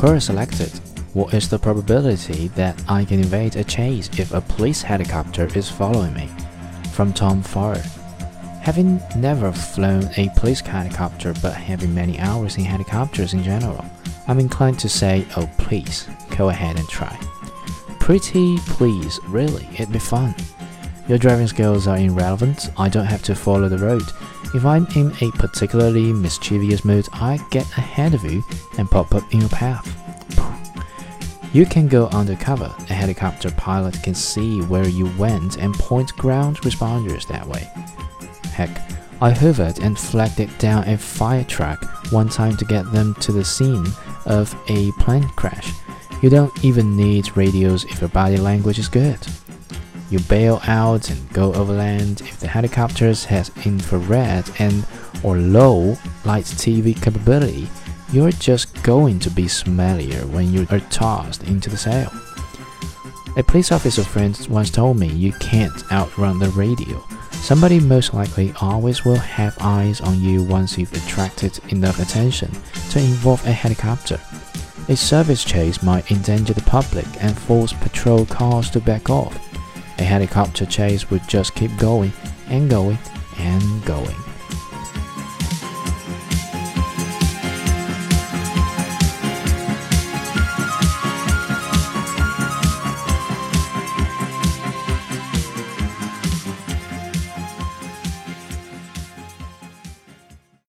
Query selected. What is the probability that I can evade a chase if a police helicopter is following me? From Tom Farr. Having never flown a police helicopter but having many hours in helicopters in general, I'm inclined to say, oh please, go ahead and try. Pretty please, really, it'd be fun. Your driving skills are irrelevant, I don't have to follow the road. If I'm in a particularly mischievous mood, I get ahead of you and pop up in your path. You can go undercover. A helicopter pilot can see where you went and point ground responders that way. Heck, I hovered and flagged it down a fire truck one time to get them to the scene of a plane crash. You don't even need radios if your body language is good. You bail out and go overland if the helicopters has infrared and or low light TV capability you're just going to be smellier when you are tossed into the sail. A police officer friend once told me you can't outrun the radio. Somebody most likely always will have eyes on you once you've attracted enough attention to involve a helicopter. A service chase might endanger the public and force patrol cars to back off. A helicopter chase would just keep going and going and going.